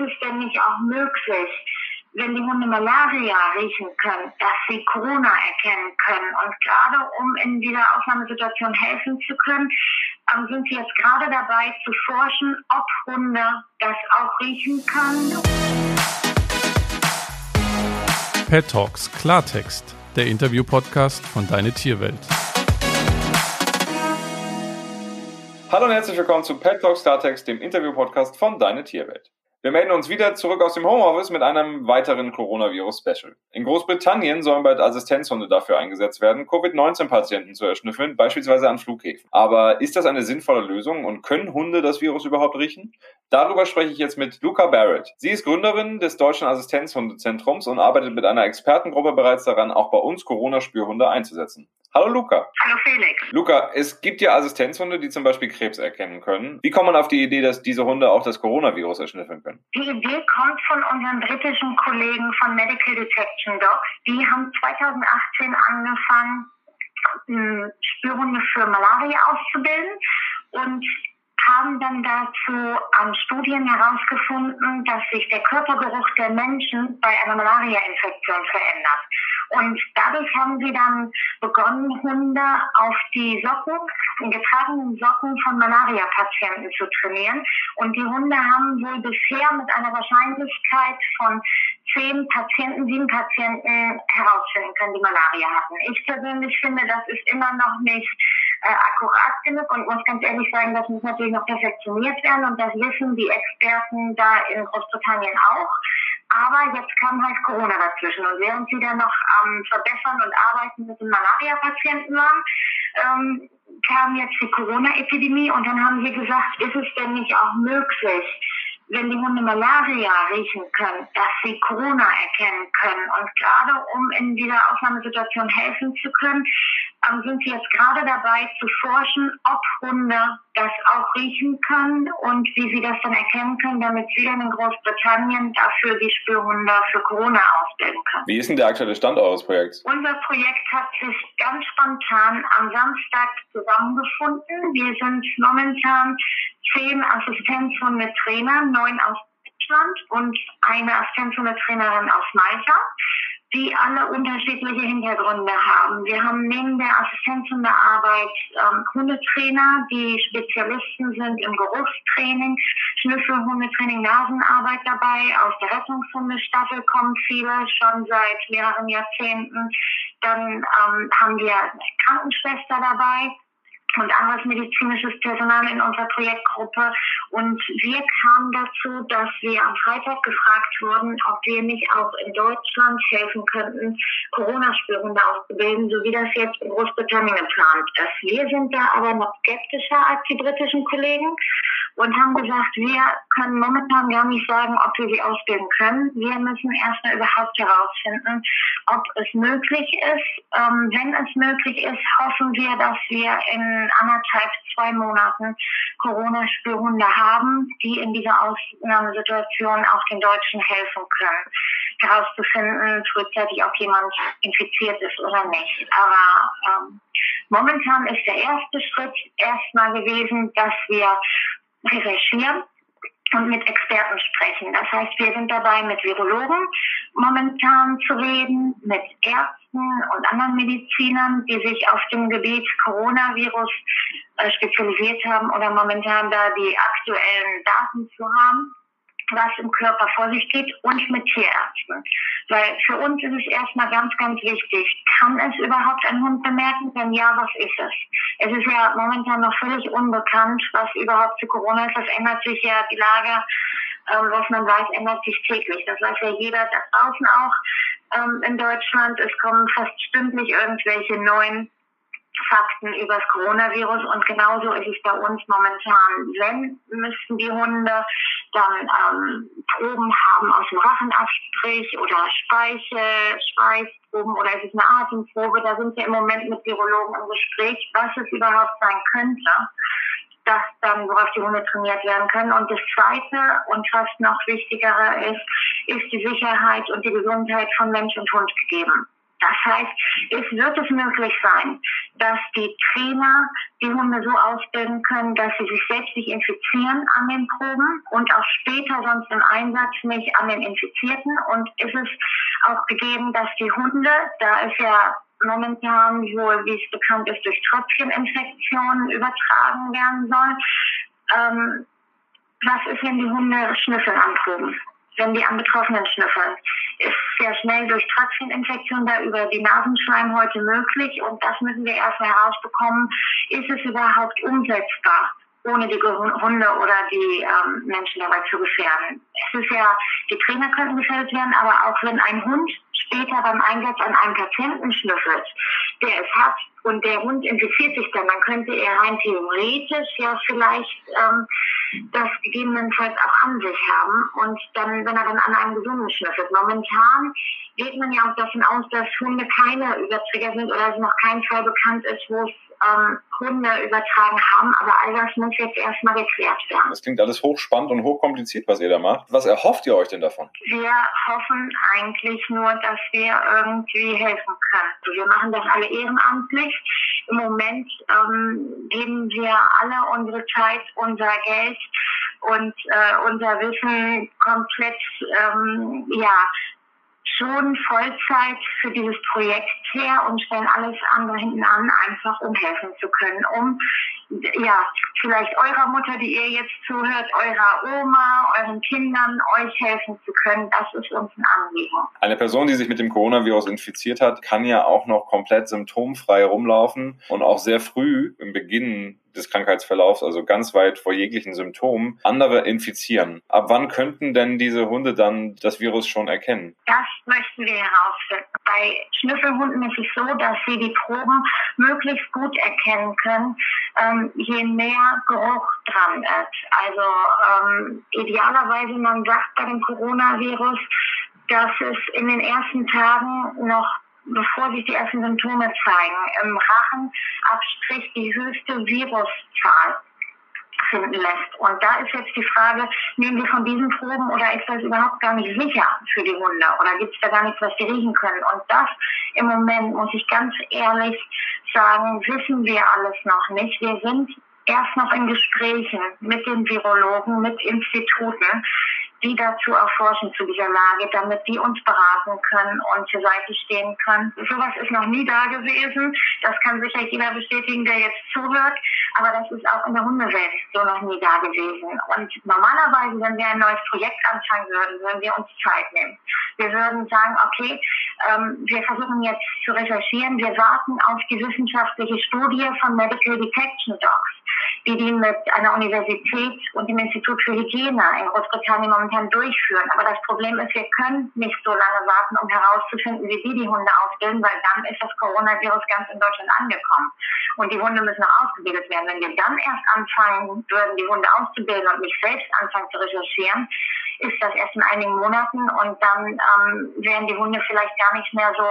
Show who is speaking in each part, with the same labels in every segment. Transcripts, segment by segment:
Speaker 1: ist es denn nicht auch möglich, wenn die Hunde Malaria riechen können, dass sie Corona erkennen können. Und gerade um in dieser Ausnahmesituation helfen zu können, ähm, sind sie jetzt gerade dabei zu forschen, ob Hunde das auch riechen können.
Speaker 2: Pet Talks Klartext, der Interview-Podcast von Deine Tierwelt.
Speaker 3: Hallo und herzlich willkommen zu Pet Talks Klartext, dem Interview-Podcast von Deine Tierwelt. Wir melden uns wieder zurück aus dem Homeoffice mit einem weiteren Coronavirus-Special. In Großbritannien sollen bald Assistenzhunde dafür eingesetzt werden, Covid-19-Patienten zu erschnüffeln, beispielsweise an Flughäfen. Aber ist das eine sinnvolle Lösung und können Hunde das Virus überhaupt riechen? Darüber spreche ich jetzt mit Luca Barrett. Sie ist Gründerin des Deutschen Assistenzhundezentrums und arbeitet mit einer Expertengruppe bereits daran, auch bei uns Corona-Spürhunde einzusetzen. Hallo Luca.
Speaker 1: Hallo Felix.
Speaker 3: Luca, es gibt ja Assistenzhunde, die zum Beispiel Krebs erkennen können. Wie kommt man auf die Idee, dass diese Hunde auch das Coronavirus erschnüffeln können?
Speaker 1: Die Idee kommt von unseren britischen Kollegen von Medical Detection Dogs. Die haben 2018 angefangen, Spürhunde für Malaria auszubilden und haben dann dazu an Studien herausgefunden, dass sich der Körpergeruch der Menschen bei einer Malaria-Infektion verändert. Und dadurch haben sie dann begonnen, Hunde auf die Socken, die getragenen Socken von Malaria-Patienten zu trainieren. Und die Hunde haben wohl bisher mit einer Wahrscheinlichkeit von zehn Patienten, sieben Patienten herausfinden können, die Malaria hatten. Ich persönlich finde, das ist immer noch nicht äh, akkurat genug und muss ganz ehrlich sagen, das muss natürlich noch perfektioniert werden und das wissen die Experten da in Großbritannien auch. Aber jetzt kam halt Corona dazwischen. Und während sie dann noch am ähm, Verbessern und Arbeiten mit den Malaria-Patienten waren, ähm, kam jetzt die Corona-Epidemie und dann haben sie gesagt, ist es denn nicht auch möglich, wenn die Hunde Malaria riechen können, dass sie Corona erkennen können. Und gerade um in dieser Ausnahmesituation helfen zu können, ähm, sind sie jetzt gerade dabei zu forschen, ob Hunde das auch riechen können und wie sie das dann erkennen können, damit sie dann in Großbritannien dafür die Spürhunde für Corona ausbilden können.
Speaker 3: Wie ist denn der aktuelle Stand eures Projekts?
Speaker 1: Unser Projekt hat sich ganz spontan am Samstag zusammengefunden. Wir sind momentan zehn Assistenzhundetrainer, neun aus Deutschland und eine Assistenzhundetrainerin aus Malta, die alle unterschiedliche Hintergründe haben. Wir haben neben der Assistenzhundearbeit ähm, Hundetrainer, die Spezialisten sind im Geruchstraining, Schnüffelhundetraining, Nasenarbeit dabei. Aus der Rettungshundestaffel kommen viele schon seit mehreren Jahrzehnten. Dann ähm, haben wir Krankenschwester dabei und anderes medizinisches Personal in unserer Projektgruppe. Und wir kamen dazu, dass wir am Freitag gefragt wurden, ob wir nicht auch in Deutschland helfen könnten, Corona-Spürhunde auszubilden, so wie das jetzt in Großbritannien geplant ist. Wir sind da aber noch skeptischer als die britischen Kollegen und haben gesagt, wir können momentan gar nicht sagen, ob wir sie ausbilden können. Wir müssen erstmal überhaupt herausfinden, ob es möglich ist. Ähm, wenn es möglich ist, hoffen wir, dass wir in anderthalb, zwei Monaten Corona-Spürhunde haben, die in dieser Ausnahmesituation auch den Deutschen helfen können, herauszufinden, frühzeitig, ob jemand infiziert ist oder nicht. Aber ähm, momentan ist der erste Schritt erstmal gewesen, dass wir recherchieren und mit Experten sprechen. Das heißt, wir sind dabei, mit Virologen momentan zu reden, mit Ärzten und anderen Medizinern, die sich auf dem Gebiet Coronavirus äh, spezialisiert haben oder momentan da die aktuellen Daten zu haben was im Körper vor sich geht und mit Tierärzten. Weil für uns ist es erstmal ganz, ganz wichtig, kann es überhaupt ein Hund bemerken? Wenn ja, was ist es? Es ist ja momentan noch völlig unbekannt, was überhaupt zu Corona ist. Das ändert sich ja, die Lage, ähm, was man weiß, ändert sich täglich. Das weiß ja jeder da draußen auch ähm, in Deutschland. Es kommen fast stündlich irgendwelche neuen Fakten über das Coronavirus und genauso ist es bei uns momentan. Wenn müssten die Hunde dann ähm, Proben haben aus dem Rachenabstrich oder Speichel, Schweißproben oder ist es eine Atemprobe, da sind wir im Moment mit Virologen im Gespräch, was es überhaupt sein könnte, dass dann, worauf die Hunde trainiert werden können. Und das Zweite und fast noch wichtigere ist, ist die Sicherheit und die Gesundheit von Mensch und Hund gegeben. Das heißt, es wird es möglich sein, dass die Trainer die Hunde so ausbilden können, dass sie sich selbst nicht infizieren an den Proben und auch später sonst im Einsatz nicht an den Infizierten. Und ist es auch gegeben, dass die Hunde, da ist ja momentan wohl, wie es bekannt ist, durch Tröpfcheninfektionen übertragen werden soll. Ähm, was ist, wenn die Hunde schnüffeln an Proben? Wenn die an Betroffenen schnüffeln? Ist sehr schnell durch Tröpfcheninfektion da über die Nasenschleimhäute möglich und das müssen wir erstmal herausbekommen. Ist es überhaupt umsetzbar? ohne die Hunde oder die ähm, Menschen dabei zu gefährden. Es ist ja, die Trainer könnten gefährdet werden, aber auch wenn ein Hund später beim Einsatz an einem Patienten schnüffelt, der es hat und der Hund infiziert sich dann, dann könnte er rein theoretisch ja vielleicht ähm, das gegebenenfalls auch an sich haben. Und dann, wenn er dann an einem Gesunden schnüffelt. Momentan geht man ja auch davon aus, dass Hunde keine Überträger sind oder es noch kein Fall bekannt ist, wo es ähm, Hunde übertragen haben, aber all das muss jetzt erstmal geklärt werden.
Speaker 3: Das klingt alles hochspannend und hochkompliziert, was ihr da macht. Was erhofft ihr euch denn davon?
Speaker 1: Wir hoffen eigentlich nur, dass wir irgendwie helfen können. Also wir machen das alle ehrenamtlich. Im Moment ähm, geben wir alle unsere Zeit, unser Geld und äh, unser Wissen komplett ähm, ja, schon Vollzeit für dieses Projekt her und stellen alles andere hinten an, einfach um helfen zu können, um ja, vielleicht eurer Mutter, die ihr jetzt zuhört, eurer Oma, euren Kindern, euch helfen zu können. Das ist uns ein Anliegen.
Speaker 3: Eine Person, die sich mit dem Coronavirus infiziert hat, kann ja auch noch komplett symptomfrei rumlaufen und auch sehr früh im Beginn des Krankheitsverlaufs, also ganz weit vor jeglichen Symptomen, andere infizieren. Ab wann könnten denn diese Hunde dann das Virus schon erkennen?
Speaker 1: Das möchten wir herausfinden. Bei Schnüffelhunden ist es so, dass sie die Proben möglichst gut erkennen können, ähm, je mehr Geruch dran ist. Also ähm, idealerweise, man sagt bei dem Coronavirus, dass es in den ersten Tagen noch bevor sich die ersten Symptome zeigen, im Rachenabstrich die höchste Viruszahl finden lässt. Und da ist jetzt die Frage, nehmen wir von diesen Proben oder ist das überhaupt gar nicht sicher für die Hunde oder gibt es da gar nichts, was sie riechen können? Und das im Moment, muss ich ganz ehrlich sagen, wissen wir alles noch nicht. Wir sind erst noch in Gesprächen mit den Virologen, mit Instituten, die dazu erforschen zu dieser Lage, damit die uns beraten können und zur Seite stehen können. Sowas ist noch nie da gewesen. Das kann sicher jeder bestätigen, der jetzt zuhört. Aber das ist auch in der Hundewelt so noch nie da gewesen. Und normalerweise, wenn wir ein neues Projekt anfangen würden, würden wir uns Zeit nehmen. Wir würden sagen, okay, ähm, wir versuchen jetzt zu recherchieren. Wir warten auf die wissenschaftliche Studie von Medical Detection Dogs die die mit einer Universität und dem Institut für Hygiene in Großbritannien momentan durchführen. Aber das Problem ist, wir können nicht so lange warten, um herauszufinden, wie die die Hunde ausbilden, weil dann ist das Coronavirus ganz in Deutschland angekommen. Und die Hunde müssen auch ausgebildet werden. Wenn wir dann erst anfangen würden, die Hunde auszubilden und nicht selbst anfangen zu recherchieren, ist das erst in einigen Monaten und dann ähm, wären die Hunde vielleicht gar nicht mehr so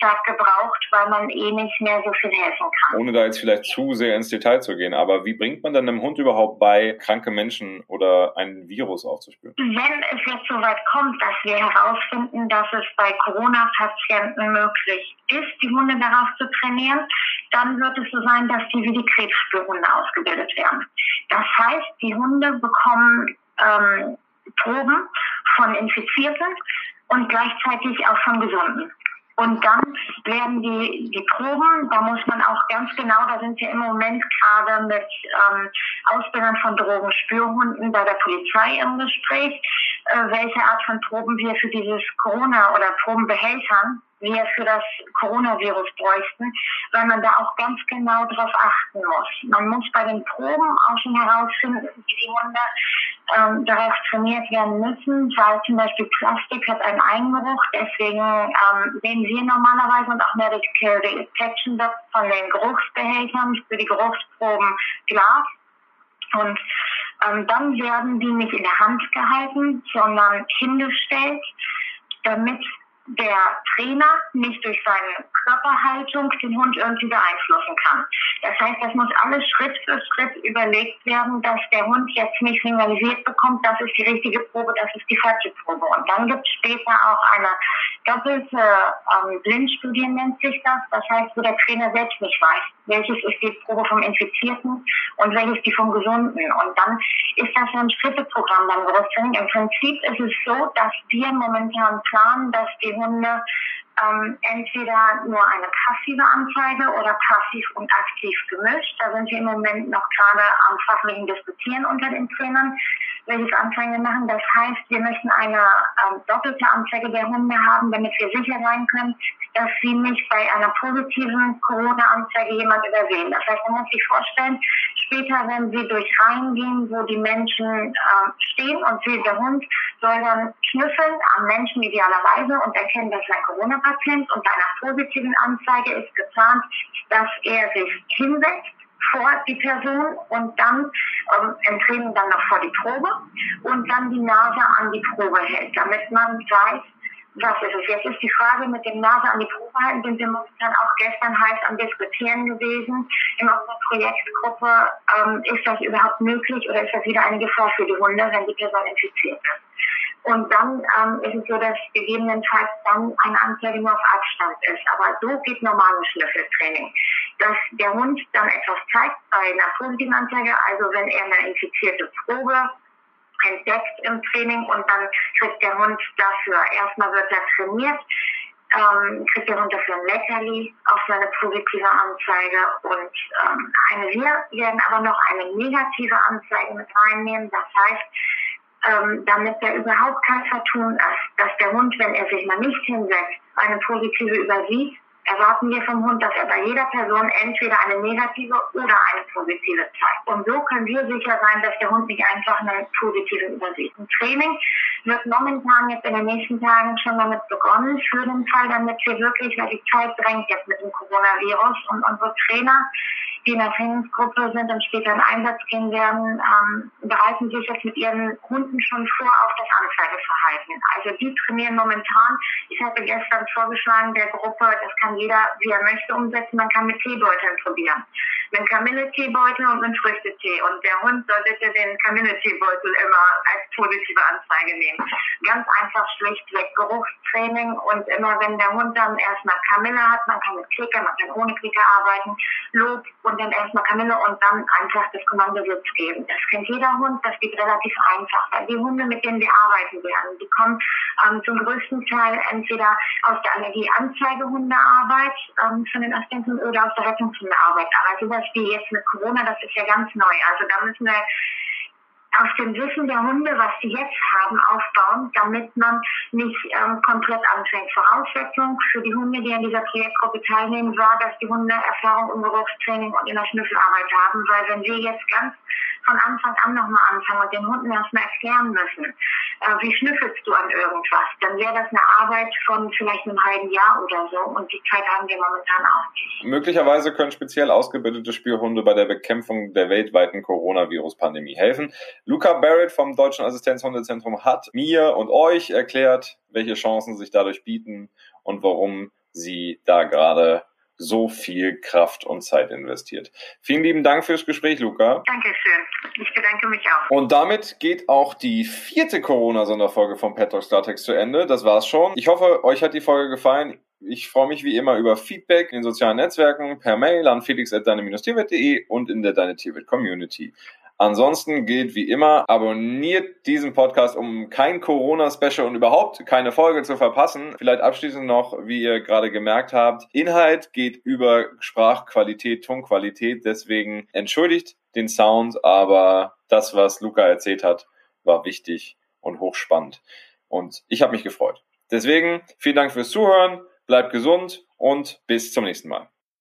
Speaker 1: stark gebraucht, weil man eh nicht mehr so viel helfen kann.
Speaker 3: Ohne da jetzt vielleicht zu sehr ins Detail zu gehen, aber wie bringt man denn einem Hund überhaupt bei, kranke Menschen oder ein Virus aufzuspüren?
Speaker 1: Wenn es jetzt so weit kommt, dass wir herausfinden, dass es bei Corona-Patienten möglich ist, die Hunde darauf zu trainieren, dann wird es so sein, dass die wie die Krebsspürhunde ausgebildet werden. Das heißt, die Hunde bekommen ähm, Proben von Infizierten und gleichzeitig auch von Gesunden. Und dann werden die, die Proben, da muss man auch ganz genau, da sind wir im Moment gerade mit ähm, Ausbildern von Drogenspürhunden bei der Polizei im Gespräch, äh, welche Art von Proben wir für dieses Corona- oder Probenbehältern wir für das Coronavirus bräuchten, weil man da auch ganz genau darauf achten muss. Man muss bei den Proben auch schon herausfinden, wie die Hunde ähm, darauf trainiert werden müssen, weil zum Beispiel Plastik hat einen Eigengeruch, deswegen ähm, sehen wir normalerweise und auch Medical Detection von den Geruchsbehältern für die Geruchsproben Glas und ähm, dann werden die nicht in der Hand gehalten, sondern hingestellt, damit der Trainer nicht durch seine Körperhaltung den Hund irgendwie beeinflussen kann. Das heißt, das muss alles Schritt für Schritt überlegt werden, dass der Hund jetzt nicht signalisiert bekommt, das ist die richtige Probe, das ist die falsche Probe. Und dann gibt es später auch eine doppelte ähm, Blindstudien nennt sich das. Das heißt, wo der Trainer selbst nicht weiß, welches ist die Probe vom Infizierten und welches die vom Gesunden. Und dann ist das ein Schritteprogramm dann das Training. Im Prinzip ist es so, dass wir momentan planen, dass die Hunde ähm, entweder nur eine passive Anzeige oder passiv und aktiv gemischt. Da sind wir im Moment noch gerade am fachlichen Diskutieren unter den Trainern, wir machen. Das heißt, wir möchten eine ähm, doppelte Anzeige der Hunde haben, damit wir sicher sein können, dass sie nicht bei einer positiven Corona-Anzeige jemand übersehen. Das heißt, man muss sich vorstellen, später, wenn sie durch Reihen gehen, wo die Menschen äh, stehen und sie, der Hund soll dann schnüffeln am Menschen idealerweise und erkennen, dass er ein Corona-Patient und bei einer positiven Anzeige ist geplant, dass er sich hinsetzt vor die Person und dann ähm, im Training dann noch vor die Probe und dann die Nase an die Probe hält, damit man weiß, was ist es. Jetzt ist die Frage mit dem Nase an die Probe halten, sind wir momentan auch gestern heiß am Diskutieren gewesen in unserer Projektgruppe, ähm, ist das überhaupt möglich oder ist das wieder eine Gefahr für die Hunde, wenn die Person infiziert ist. Und dann ähm, ist es so, dass gegebenenfalls dann eine Anzeige nur auf Abstand ist. Aber so geht normales Schnüffeltraining. Dass der Hund dann etwas zeigt bei einer positiven Anzeige, also wenn er eine infizierte Probe entdeckt im Training und dann kriegt der Hund dafür, erstmal wird er trainiert, ähm, kriegt der Hund dafür ein Leckerli auf seine positive Anzeige und ähm, eine, wir werden aber noch eine negative Anzeige mit reinnehmen. Das heißt, ähm, damit er überhaupt kein Vertun ist, dass der Hund, wenn er sich mal nicht hinsetzt, eine positive übersieht, erwarten wir vom Hund, dass er bei jeder Person entweder eine negative oder eine positive zeigt. Und so können wir sicher sein, dass der Hund nicht einfach eine positive übersieht. Ein Training wird momentan jetzt in den nächsten Tagen schon damit begonnen, für den Fall, damit wir wirklich, weil die Zeit drängt jetzt mit dem Coronavirus und unsere Trainer die in der Trainingsgruppe sind und später in Einsatz gehen werden, ähm, bereiten sich jetzt mit ihren Hunden schon vor auf das Anzeigeverhalten. Also die trainieren momentan. Ich hatte gestern vorgeschlagen der Gruppe, das kann jeder, wie er möchte, umsetzen. Man kann mit Teebeuteln probieren. Mit Kamille-Teebeutel und mit Früchtetee. Und der Hund sollte den Kamille-Teebeutel immer als positive Anzeige nehmen. Ganz einfach schlichtweg Geruchstraining und immer wenn der Hund dann erstmal Kamille hat, man kann mit Klicker, man kann ohne Klicker arbeiten, Lob und dann erstmal Kamille und dann einfach das Kommando Sitz geben. Das kennt jeder Hund, das geht relativ einfach. Weil die Hunde, mit denen wir arbeiten werden, die kommen ähm, zum größten Teil entweder aus der Allergieanzeigehundearbeit ähm, von den Assistenten oder aus der Rettungshundearbeit. Aber wie jetzt mit Corona, das ist ja ganz neu. Also da müssen wir auf dem Wissen der Hunde, was sie jetzt haben, aufbauen, damit man nicht ähm, komplett anfängt. Voraussetzung für die Hunde, die an dieser Projektgruppe teilnehmen, war, dass die Hunde Erfahrung im Geruchstraining und in der Schnüffelarbeit haben, weil wenn wir jetzt ganz von Anfang an nochmal anfangen und den Hunden erstmal erklären müssen, äh, wie schnüffelst du an irgendwas, dann wäre das eine Arbeit von vielleicht einem halben Jahr oder so und die Zeit haben wir momentan auch nicht.
Speaker 3: Möglicherweise können speziell ausgebildete Spürhunde bei der Bekämpfung der weltweiten Coronavirus-Pandemie helfen. Luca Barrett vom Deutschen Assistenzhundezentrum hat mir und euch erklärt, welche Chancen sich dadurch bieten und warum sie da gerade so viel Kraft und Zeit investiert. Vielen lieben Dank fürs Gespräch, Luca.
Speaker 1: Dankeschön. Ich bedanke mich auch.
Speaker 3: Und damit geht auch die vierte Corona-Sonderfolge vom Pet Talk Startext zu Ende. Das war's schon. Ich hoffe, euch hat die Folge gefallen. Ich freue mich wie immer über Feedback in den sozialen Netzwerken, per Mail an felix.deine-tierwelt.de und in der Deine Tierwelt Community. Ansonsten gilt wie immer, abonniert diesen Podcast, um kein Corona-Special und überhaupt keine Folge zu verpassen. Vielleicht abschließend noch, wie ihr gerade gemerkt habt, Inhalt geht über Sprachqualität, Tonqualität. Deswegen entschuldigt den Sound, aber das, was Luca erzählt hat, war wichtig und hochspannend. Und ich habe mich gefreut. Deswegen vielen Dank fürs Zuhören, bleibt gesund und bis zum nächsten Mal.